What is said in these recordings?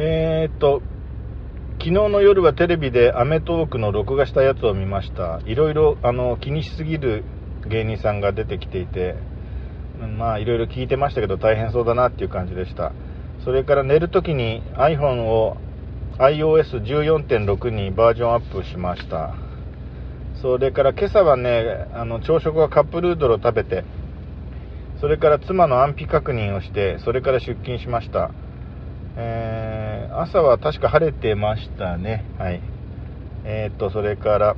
えー、っと、昨日の夜はテレビでアメトーークの録画したやつを見ました。いろいろあの気にしすぎる芸人さんが出てきていて、まあいろいろ聞いてましたけど大変そうだなっていう感じでした。それから寝るときに iPhone を iOS14.6 にバージョンアップしました。それから今朝はね、あの朝食はカップヌードルを食べて、それから妻の安否確認をして、それから出勤しました。えー、朝は確か晴れてましたね。はい。えー、と、それから、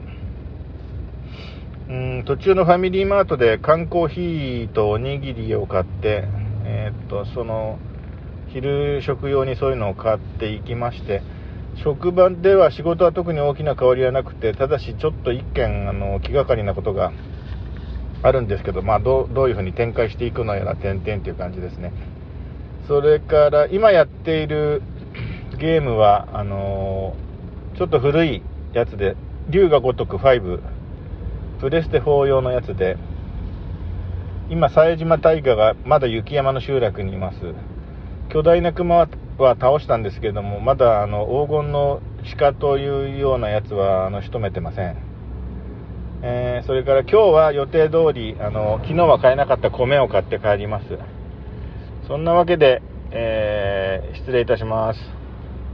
うん途中のファミリーマートで缶コーヒーとおにぎりを買って、えー、と、その、昼食用にそういうのを買っていきまして、職場では仕事は特に大きな変わりはなくて、ただしちょっと一件、あの、気がかりなことがあるんですけど、まあ、どういうふうに展開していくのやら、点々という感じですね。それから今やっているゲームはあのー、ちょっと古いやつで龍が如く5プレステ4用のやつで今冴島大河がまだ雪山の集落にいます。巨大な熊は倒したんですけどもまだあの黄金の鹿というようなやつはあの仕留めてません。えー、それから今日は予定通りあの昨日は買えなかった米を買って帰ります。そんなわけで、えー、失礼いたします。